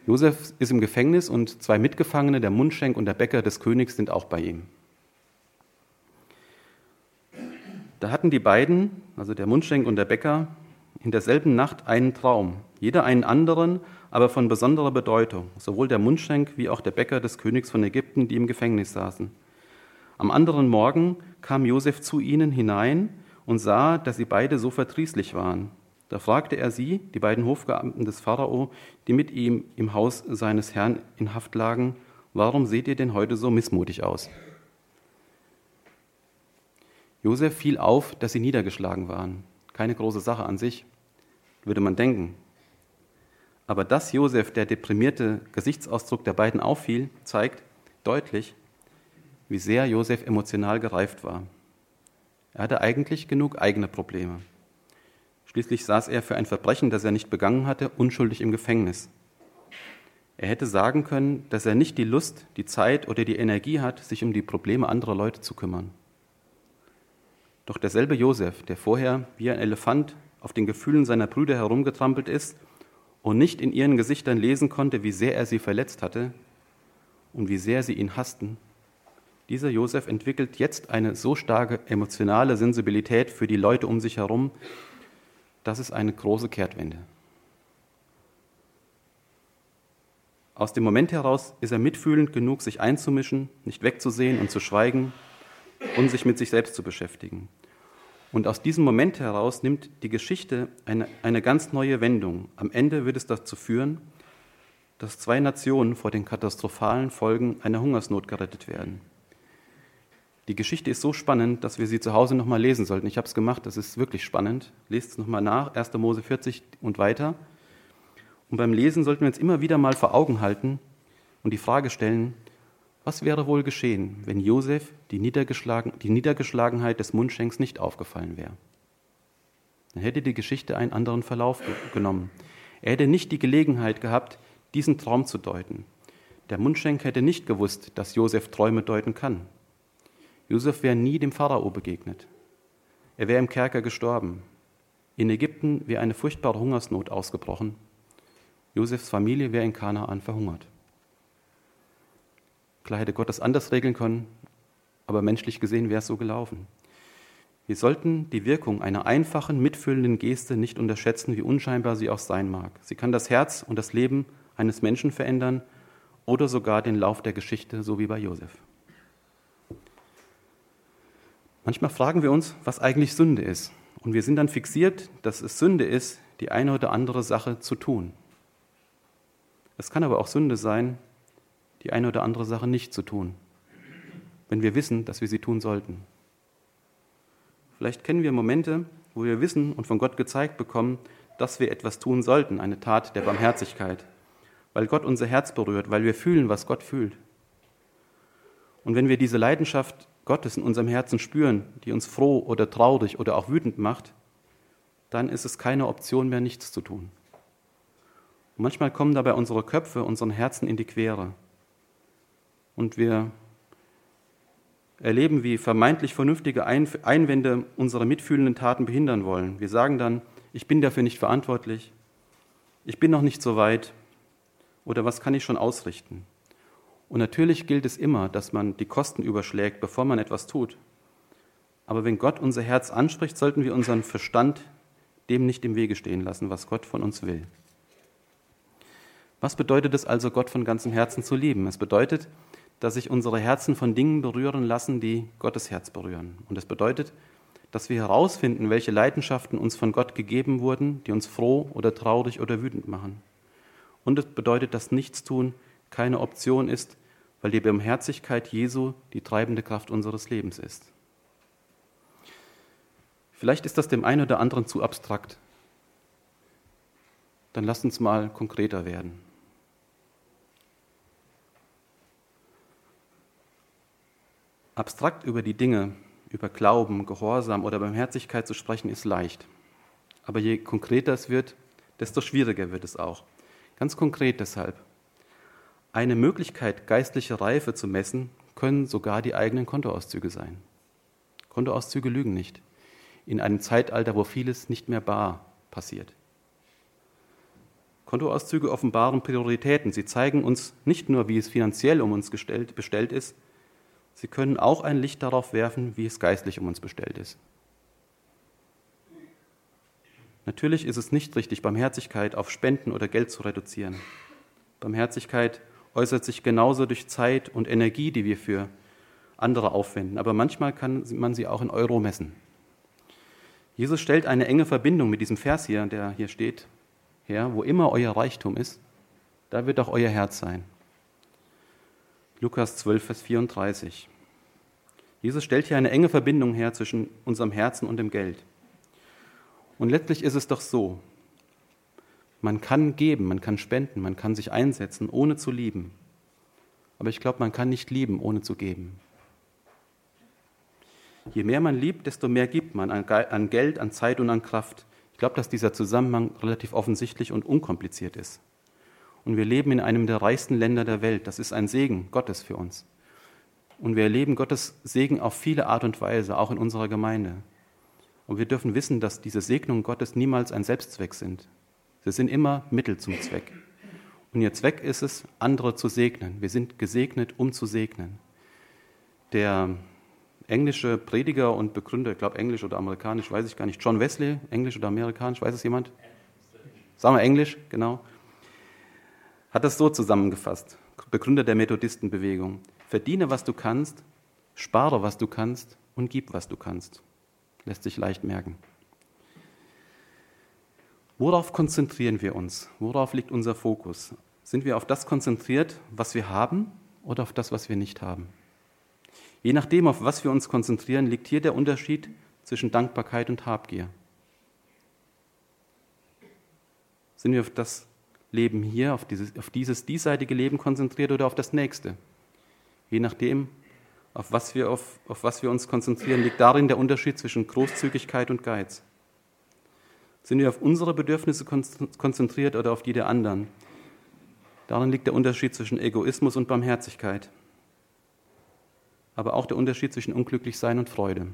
Josef ist im Gefängnis und zwei Mitgefangene, der Mundschenk und der Bäcker des Königs, sind auch bei ihm. Da hatten die beiden, also der Mundschenk und der Bäcker, in derselben Nacht einen Traum, jeder einen anderen, aber von besonderer Bedeutung, sowohl der Mundschenk wie auch der Bäcker des Königs von Ägypten, die im Gefängnis saßen. Am anderen Morgen kam Josef zu ihnen hinein und sah, dass sie beide so verdrießlich waren. Da fragte er sie, die beiden Hofbeamten des Pharao, die mit ihm im Haus seines Herrn in Haft lagen, warum seht ihr denn heute so missmutig aus? Josef fiel auf, dass sie niedergeschlagen waren. Keine große Sache an sich, würde man denken. Aber dass Josef der deprimierte Gesichtsausdruck der beiden auffiel, zeigt deutlich, wie sehr Josef emotional gereift war. Er hatte eigentlich genug eigene Probleme. Schließlich saß er für ein Verbrechen, das er nicht begangen hatte, unschuldig im Gefängnis. Er hätte sagen können, dass er nicht die Lust, die Zeit oder die Energie hat, sich um die Probleme anderer Leute zu kümmern. Doch derselbe Josef, der vorher wie ein Elefant auf den Gefühlen seiner Brüder herumgetrampelt ist und nicht in ihren Gesichtern lesen konnte, wie sehr er sie verletzt hatte und wie sehr sie ihn hassten, dieser Josef entwickelt jetzt eine so starke emotionale Sensibilität für die Leute um sich herum, das ist eine große Kehrtwende. Aus dem Moment heraus ist er mitfühlend genug, sich einzumischen, nicht wegzusehen und zu schweigen und sich mit sich selbst zu beschäftigen. Und aus diesem Moment heraus nimmt die Geschichte eine, eine ganz neue Wendung. Am Ende wird es dazu führen, dass zwei Nationen vor den katastrophalen Folgen einer Hungersnot gerettet werden. Die Geschichte ist so spannend, dass wir sie zu Hause nochmal lesen sollten. Ich habe es gemacht, das ist wirklich spannend. Lest es nochmal nach, 1. Mose 40 und weiter. Und beim Lesen sollten wir uns immer wieder mal vor Augen halten und die Frage stellen, was wäre wohl geschehen, wenn Josef die, Niedergeschlagen, die Niedergeschlagenheit des Mundschenks nicht aufgefallen wäre? Dann hätte die Geschichte einen anderen Verlauf genommen. Er hätte nicht die Gelegenheit gehabt, diesen Traum zu deuten. Der Mundschenk hätte nicht gewusst, dass Josef Träume deuten kann. Josef wäre nie dem Pharao begegnet. Er wäre im Kerker gestorben. In Ägypten wäre eine furchtbare Hungersnot ausgebrochen. Josefs Familie wäre in Kanaan verhungert. Klar hätte Gott das anders regeln können, aber menschlich gesehen wäre es so gelaufen. Wir sollten die Wirkung einer einfachen, mitfühlenden Geste nicht unterschätzen, wie unscheinbar sie auch sein mag. Sie kann das Herz und das Leben eines Menschen verändern oder sogar den Lauf der Geschichte, so wie bei Josef. Manchmal fragen wir uns, was eigentlich Sünde ist. Und wir sind dann fixiert, dass es Sünde ist, die eine oder andere Sache zu tun. Es kann aber auch Sünde sein, die eine oder andere Sache nicht zu tun, wenn wir wissen, dass wir sie tun sollten. Vielleicht kennen wir Momente, wo wir wissen und von Gott gezeigt bekommen, dass wir etwas tun sollten, eine Tat der Barmherzigkeit, weil Gott unser Herz berührt, weil wir fühlen, was Gott fühlt. Und wenn wir diese Leidenschaft Gottes in unserem Herzen spüren, die uns froh oder traurig oder auch wütend macht, dann ist es keine Option mehr, nichts zu tun. Und manchmal kommen dabei unsere Köpfe, unseren Herzen in die Quere. Und wir erleben, wie vermeintlich vernünftige Einwände unsere mitfühlenden Taten behindern wollen. Wir sagen dann, ich bin dafür nicht verantwortlich, ich bin noch nicht so weit oder was kann ich schon ausrichten. Und natürlich gilt es immer, dass man die Kosten überschlägt, bevor man etwas tut. Aber wenn Gott unser Herz anspricht, sollten wir unseren Verstand dem nicht im Wege stehen lassen, was Gott von uns will. Was bedeutet es also, Gott von ganzem Herzen zu lieben? Es bedeutet, dass sich unsere Herzen von Dingen berühren lassen, die Gottes Herz berühren. Und es bedeutet, dass wir herausfinden, welche Leidenschaften uns von Gott gegeben wurden, die uns froh oder traurig oder wütend machen. Und es bedeutet, dass Nichtstun keine Option ist, weil die Barmherzigkeit Jesu die treibende Kraft unseres Lebens ist. Vielleicht ist das dem einen oder anderen zu abstrakt. Dann lasst uns mal konkreter werden. Abstrakt über die Dinge, über Glauben, Gehorsam oder Barmherzigkeit zu sprechen, ist leicht. Aber je konkreter es wird, desto schwieriger wird es auch. Ganz konkret deshalb. Eine Möglichkeit, geistliche Reife zu messen, können sogar die eigenen Kontoauszüge sein. Kontoauszüge lügen nicht. In einem Zeitalter, wo vieles nicht mehr bar passiert. Kontoauszüge offenbaren Prioritäten. Sie zeigen uns nicht nur, wie es finanziell um uns gestellt, bestellt ist, sie können auch ein Licht darauf werfen, wie es geistlich um uns bestellt ist. Natürlich ist es nicht richtig, Barmherzigkeit auf Spenden oder Geld zu reduzieren. Barmherzigkeit äußert sich genauso durch Zeit und Energie, die wir für andere aufwenden. Aber manchmal kann man sie auch in Euro messen. Jesus stellt eine enge Verbindung mit diesem Vers hier, der hier steht, her, wo immer euer Reichtum ist, da wird auch euer Herz sein. Lukas 12, Vers 34. Jesus stellt hier eine enge Verbindung her zwischen unserem Herzen und dem Geld. Und letztlich ist es doch so, man kann geben, man kann spenden, man kann sich einsetzen, ohne zu lieben. Aber ich glaube, man kann nicht lieben, ohne zu geben. Je mehr man liebt, desto mehr gibt man an Geld, an Zeit und an Kraft. Ich glaube, dass dieser Zusammenhang relativ offensichtlich und unkompliziert ist. Und wir leben in einem der reichsten Länder der Welt. Das ist ein Segen Gottes für uns. Und wir erleben Gottes Segen auf viele Art und Weise, auch in unserer Gemeinde. Und wir dürfen wissen, dass diese Segnungen Gottes niemals ein Selbstzweck sind. Sie sind immer Mittel zum Zweck. Und ihr Zweck ist es, andere zu segnen. Wir sind gesegnet, um zu segnen. Der englische Prediger und Begründer, ich glaube englisch oder amerikanisch, weiß ich gar nicht, John Wesley, englisch oder amerikanisch, weiß es jemand? Sagen wir Englisch, genau. Hat das so zusammengefasst, Begründer der Methodistenbewegung. Verdiene, was du kannst, spare, was du kannst und gib, was du kannst. Lässt sich leicht merken. Worauf konzentrieren wir uns? Worauf liegt unser Fokus? Sind wir auf das konzentriert, was wir haben oder auf das, was wir nicht haben? Je nachdem, auf was wir uns konzentrieren, liegt hier der Unterschied zwischen Dankbarkeit und Habgier. Sind wir auf das Leben hier, auf dieses, auf dieses diesseitige Leben konzentriert oder auf das nächste? Je nachdem, auf was, wir, auf, auf was wir uns konzentrieren, liegt darin der Unterschied zwischen Großzügigkeit und Geiz. Sind wir auf unsere Bedürfnisse konzentriert oder auf die der anderen? Darin liegt der Unterschied zwischen Egoismus und Barmherzigkeit, aber auch der Unterschied zwischen Unglücklichsein und Freude.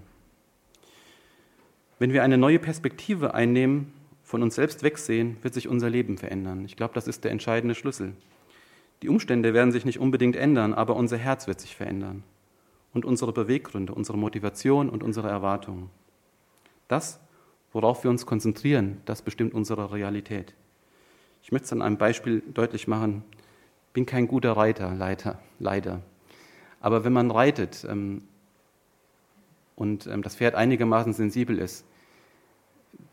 Wenn wir eine neue Perspektive einnehmen, von uns selbst wegsehen, wird sich unser Leben verändern. Ich glaube, das ist der entscheidende Schlüssel. Die Umstände werden sich nicht unbedingt ändern, aber unser Herz wird sich verändern. Und unsere Beweggründe, unsere Motivation und unsere Erwartungen. Das, worauf wir uns konzentrieren, das bestimmt unsere Realität. Ich möchte es an einem Beispiel deutlich machen. Ich bin kein guter Reiter, Leiter, leider. Aber wenn man reitet ähm, und ähm, das Pferd einigermaßen sensibel ist,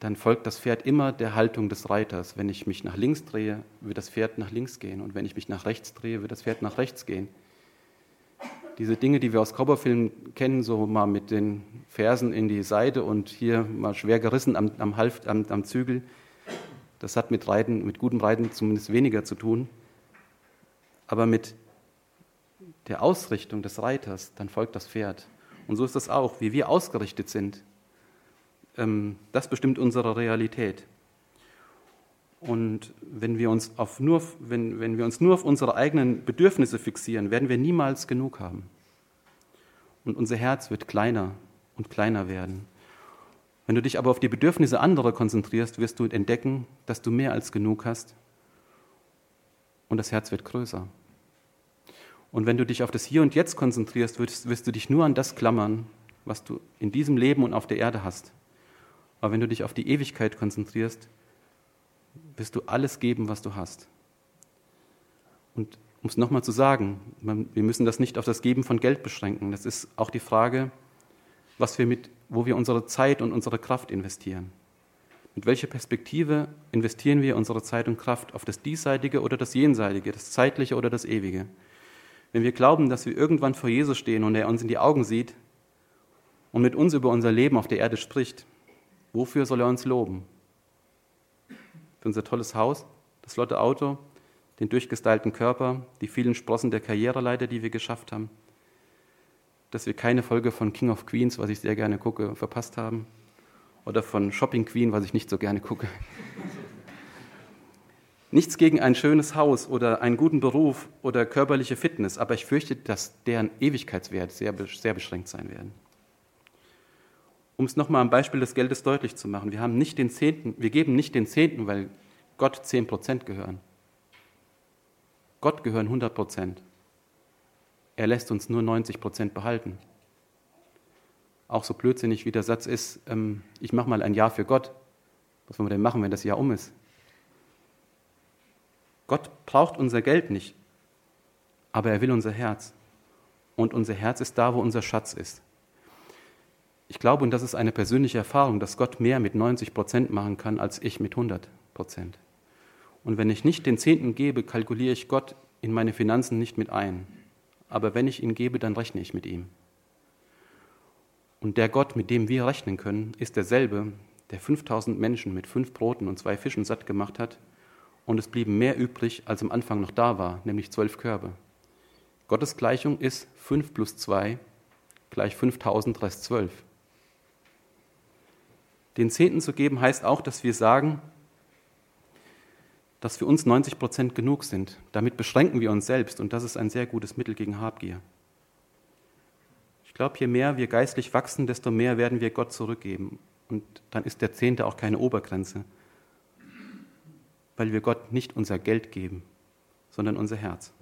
dann folgt das Pferd immer der Haltung des Reiters. Wenn ich mich nach links drehe, wird das Pferd nach links gehen. Und wenn ich mich nach rechts drehe, wird das Pferd nach rechts gehen. Diese Dinge, die wir aus Cowboy-Filmen kennen, so mal mit den Fersen in die Seite und hier mal schwer gerissen am, am, Half, am, am Zügel, das hat mit Reiten, mit gutem Reiten zumindest weniger zu tun. Aber mit der Ausrichtung des Reiters, dann folgt das Pferd. Und so ist das auch, wie wir ausgerichtet sind. Ähm, das bestimmt unsere Realität. Und wenn wir, uns auf nur, wenn, wenn wir uns nur auf unsere eigenen Bedürfnisse fixieren, werden wir niemals genug haben. Und unser Herz wird kleiner und kleiner werden. Wenn du dich aber auf die Bedürfnisse anderer konzentrierst, wirst du entdecken, dass du mehr als genug hast und das Herz wird größer. Und wenn du dich auf das Hier und Jetzt konzentrierst, wirst, wirst, du dich nur an das klammern, was du in diesem Leben und auf der Erde hast. Aber wenn du dich auf die Ewigkeit konzentrierst, wirst du alles geben, was du hast. Und um es nochmal zu sagen, wir müssen das nicht auf das Geben von Geld beschränken. Das ist auch die Frage, was wir mit, wo wir unsere Zeit und unsere Kraft investieren. Mit welcher Perspektive investieren wir unsere Zeit und Kraft auf das Diesseitige oder das Jenseitige, das Zeitliche oder das Ewige? Wenn wir glauben, dass wir irgendwann vor Jesus stehen und er uns in die Augen sieht und mit uns über unser Leben auf der Erde spricht, wofür soll er uns loben? Für unser tolles Haus, das flotte Auto, den durchgestylten Körper, die vielen Sprossen der Karriereleiter, die wir geschafft haben, dass wir keine Folge von King of Queens, was ich sehr gerne gucke, verpasst haben, oder von Shopping Queen, was ich nicht so gerne gucke. (laughs) Nichts gegen ein schönes Haus oder einen guten Beruf oder körperliche Fitness, aber ich fürchte, dass deren Ewigkeitswert sehr, sehr beschränkt sein werden. Um es nochmal am Beispiel des Geldes deutlich zu machen, wir, haben nicht den Zehnten, wir geben nicht den Zehnten, weil Gott 10 Prozent gehören. Gott gehören 100 Prozent. Er lässt uns nur 90 Prozent behalten. Auch so blödsinnig wie der Satz ist, ähm, ich mache mal ein Jahr für Gott. Was wollen wir denn machen, wenn das Jahr um ist? Gott braucht unser Geld nicht, aber er will unser Herz. Und unser Herz ist da, wo unser Schatz ist. Ich glaube, und das ist eine persönliche Erfahrung, dass Gott mehr mit 90 Prozent machen kann, als ich mit 100 Prozent. Und wenn ich nicht den Zehnten gebe, kalkuliere ich Gott in meine Finanzen nicht mit ein. Aber wenn ich ihn gebe, dann rechne ich mit ihm. Und der Gott, mit dem wir rechnen können, ist derselbe, der 5000 Menschen mit fünf Broten und zwei Fischen satt gemacht hat und es blieben mehr übrig, als am Anfang noch da war, nämlich zwölf Körbe. Gottes Gleichung ist 5 plus 2 gleich 5000 Rest 12. Den Zehnten zu geben heißt auch, dass wir sagen, dass für uns 90 Prozent genug sind. Damit beschränken wir uns selbst und das ist ein sehr gutes Mittel gegen Habgier. Ich glaube, je mehr wir geistlich wachsen, desto mehr werden wir Gott zurückgeben. Und dann ist der Zehnte auch keine Obergrenze, weil wir Gott nicht unser Geld geben, sondern unser Herz.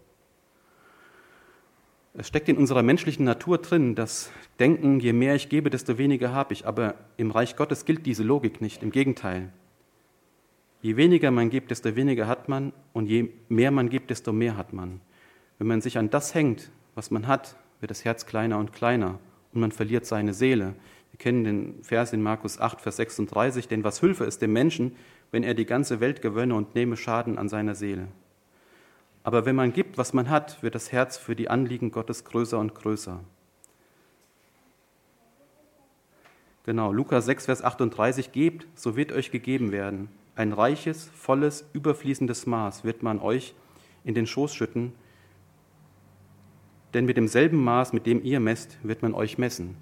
Es steckt in unserer menschlichen Natur drin, das Denken, je mehr ich gebe, desto weniger habe ich. Aber im Reich Gottes gilt diese Logik nicht. Im Gegenteil. Je weniger man gibt, desto weniger hat man. Und je mehr man gibt, desto mehr hat man. Wenn man sich an das hängt, was man hat, wird das Herz kleiner und kleiner. Und man verliert seine Seele. Wir kennen den Vers in Markus 8, Vers 36. Denn was Hilfe ist dem Menschen, wenn er die ganze Welt gewönne und nehme Schaden an seiner Seele. Aber wenn man gibt, was man hat, wird das Herz für die Anliegen Gottes größer und größer. Genau, Lukas 6, Vers 38, gebt, so wird euch gegeben werden. Ein reiches, volles, überfließendes Maß wird man euch in den Schoß schütten, denn mit demselben Maß, mit dem ihr messt, wird man euch messen.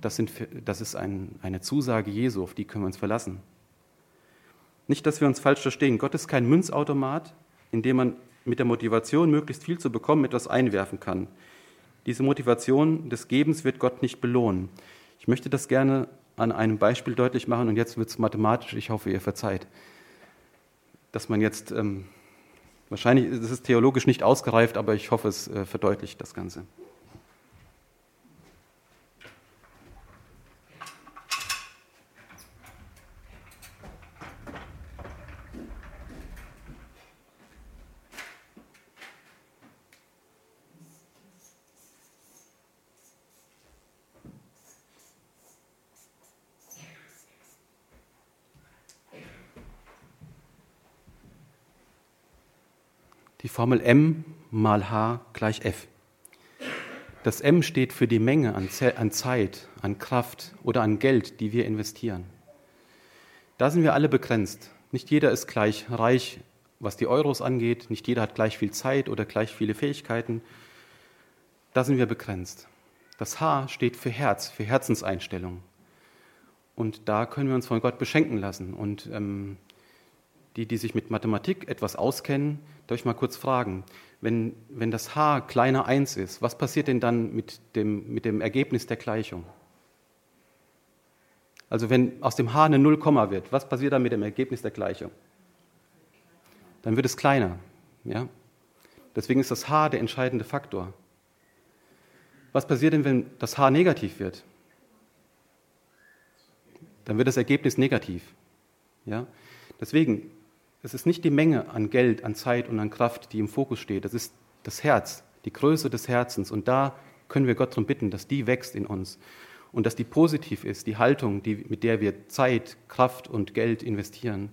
Das, sind, das ist ein, eine Zusage Jesu, auf die können wir uns verlassen. Nicht, dass wir uns falsch verstehen. Gott ist kein Münzautomat, in dem man mit der Motivation, möglichst viel zu bekommen, etwas einwerfen kann. Diese Motivation des Gebens wird Gott nicht belohnen. Ich möchte das gerne an einem Beispiel deutlich machen und jetzt wird es mathematisch, ich hoffe, ihr verzeiht, dass man jetzt, ähm, wahrscheinlich ist es theologisch nicht ausgereift, aber ich hoffe, es äh, verdeutlicht das Ganze. Formel M mal H gleich F. Das M steht für die Menge an, Zeit, an Kraft oder an Geld, die wir investieren. Da sind wir alle begrenzt. Nicht jeder ist gleich reich, was die Euros angeht. Nicht jeder hat gleich viel Zeit oder gleich viele Fähigkeiten. Da sind wir begrenzt. Das H steht für Herz, für Herzenseinstellung. Und da können wir uns von Gott beschenken lassen. Und ähm, die, die sich mit Mathematik etwas auskennen, darf ich mal kurz fragen, wenn, wenn das h kleiner 1 ist, was passiert denn dann mit dem, mit dem Ergebnis der Gleichung? Also wenn aus dem h eine 0, wird, was passiert dann mit dem Ergebnis der Gleichung? Dann wird es kleiner. Ja? Deswegen ist das h der entscheidende Faktor. Was passiert denn, wenn das h negativ wird? Dann wird das Ergebnis negativ. Ja? Deswegen es ist nicht die Menge an Geld, an Zeit und an Kraft, die im Fokus steht. Das ist das Herz, die Größe des Herzens. Und da können wir Gott darum bitten, dass die wächst in uns und dass die positiv ist, die Haltung, die, mit der wir Zeit, Kraft und Geld investieren.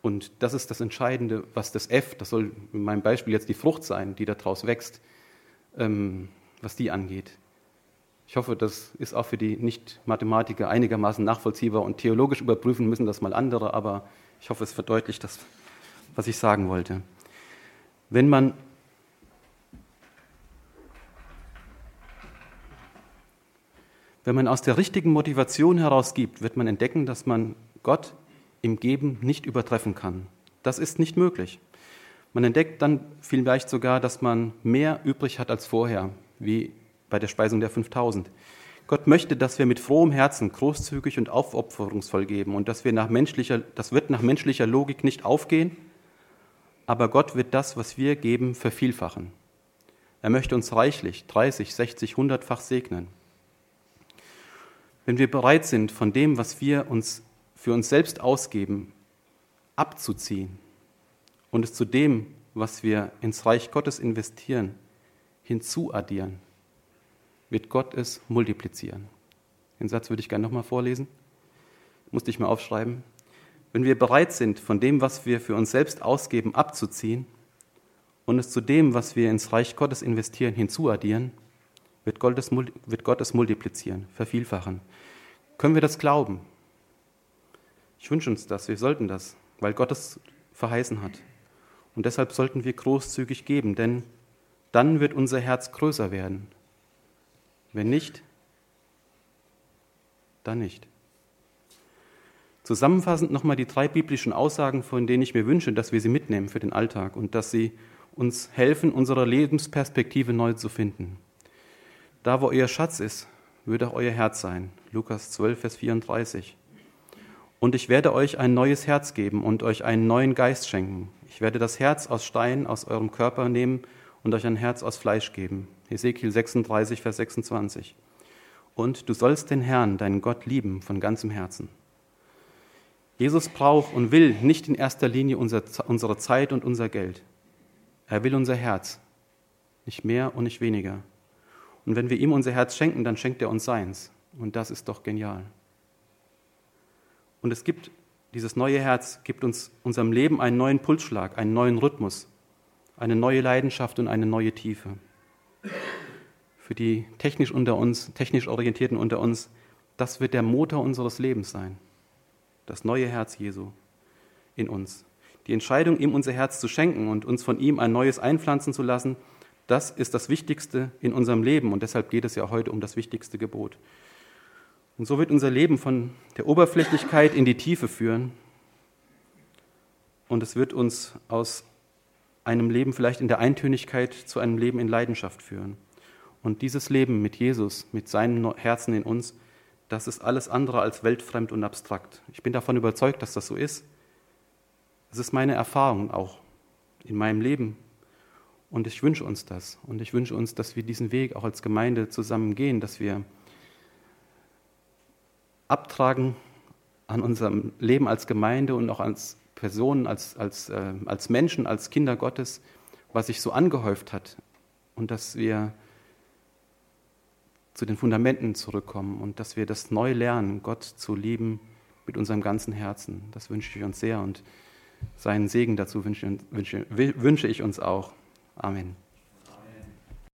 Und das ist das Entscheidende, was das F, das soll in meinem Beispiel jetzt die Frucht sein, die daraus wächst, ähm, was die angeht. Ich hoffe, das ist auch für die Nicht-Mathematiker einigermaßen nachvollziehbar und theologisch überprüfen müssen das mal andere, aber ich hoffe, es verdeutlicht das was ich sagen wollte. Wenn man Wenn man aus der richtigen Motivation heraus gibt, wird man entdecken, dass man Gott im Geben nicht übertreffen kann. Das ist nicht möglich. Man entdeckt dann vielleicht sogar, dass man mehr übrig hat als vorher, wie bei der Speisung der 5000. Gott möchte, dass wir mit frohem Herzen großzügig und aufopferungsvoll geben und dass wir nach menschlicher, das wird nach menschlicher Logik nicht aufgehen aber Gott wird das, was wir geben, vervielfachen. Er möchte uns reichlich 30, 60, 100-fach segnen. Wenn wir bereit sind, von dem, was wir uns für uns selbst ausgeben, abzuziehen und es zu dem, was wir ins Reich Gottes investieren, hinzuaddieren, wird Gott es multiplizieren. Den Satz würde ich gerne nochmal vorlesen. Musste ich mal aufschreiben. Wenn wir bereit sind, von dem, was wir für uns selbst ausgeben, abzuziehen und es zu dem, was wir ins Reich Gottes investieren, hinzuaddieren, wird Gott es, wird Gott es multiplizieren, vervielfachen. Können wir das glauben? Ich wünsche uns das, wir sollten das, weil Gott es verheißen hat. Und deshalb sollten wir großzügig geben, denn dann wird unser Herz größer werden. Wenn nicht, dann nicht. Zusammenfassend nochmal die drei biblischen Aussagen, von denen ich mir wünsche, dass wir sie mitnehmen für den Alltag und dass sie uns helfen, unsere Lebensperspektive neu zu finden. Da, wo euer Schatz ist, wird auch euer Herz sein. Lukas 12, Vers 34. Und ich werde euch ein neues Herz geben und euch einen neuen Geist schenken. Ich werde das Herz aus Stein aus eurem Körper nehmen und euch ein Herz aus Fleisch geben. Ezekiel 36, Vers 26. Und du sollst den Herrn, deinen Gott, lieben von ganzem Herzen. Jesus braucht und will nicht in erster Linie unsere Zeit und unser Geld. Er will unser Herz, nicht mehr und nicht weniger. Und wenn wir ihm unser Herz schenken, dann schenkt er uns seins. Und das ist doch genial. Und es gibt, dieses neue Herz gibt uns unserem Leben einen neuen Pulsschlag, einen neuen Rhythmus, eine neue Leidenschaft und eine neue Tiefe. Für die technisch unter uns, technisch Orientierten unter uns, das wird der Motor unseres Lebens sein das neue Herz Jesu in uns. Die Entscheidung, ihm unser Herz zu schenken und uns von ihm ein neues einpflanzen zu lassen, das ist das Wichtigste in unserem Leben und deshalb geht es ja heute um das wichtigste Gebot. Und so wird unser Leben von der Oberflächlichkeit in die Tiefe führen und es wird uns aus einem Leben vielleicht in der Eintönigkeit zu einem Leben in Leidenschaft führen. Und dieses Leben mit Jesus, mit seinem Herzen in uns, das ist alles andere als weltfremd und abstrakt. Ich bin davon überzeugt, dass das so ist. Es ist meine Erfahrung auch in meinem Leben. Und ich wünsche uns das. Und ich wünsche uns, dass wir diesen Weg auch als Gemeinde zusammen gehen, dass wir abtragen an unserem Leben als Gemeinde und auch als Personen, als, als, äh, als Menschen, als Kinder Gottes, was sich so angehäuft hat. Und dass wir zu den Fundamenten zurückkommen und dass wir das neu lernen, Gott zu lieben mit unserem ganzen Herzen. Das wünsche ich uns sehr und seinen Segen dazu wünsche, wünsche, wünsche ich uns auch. Amen.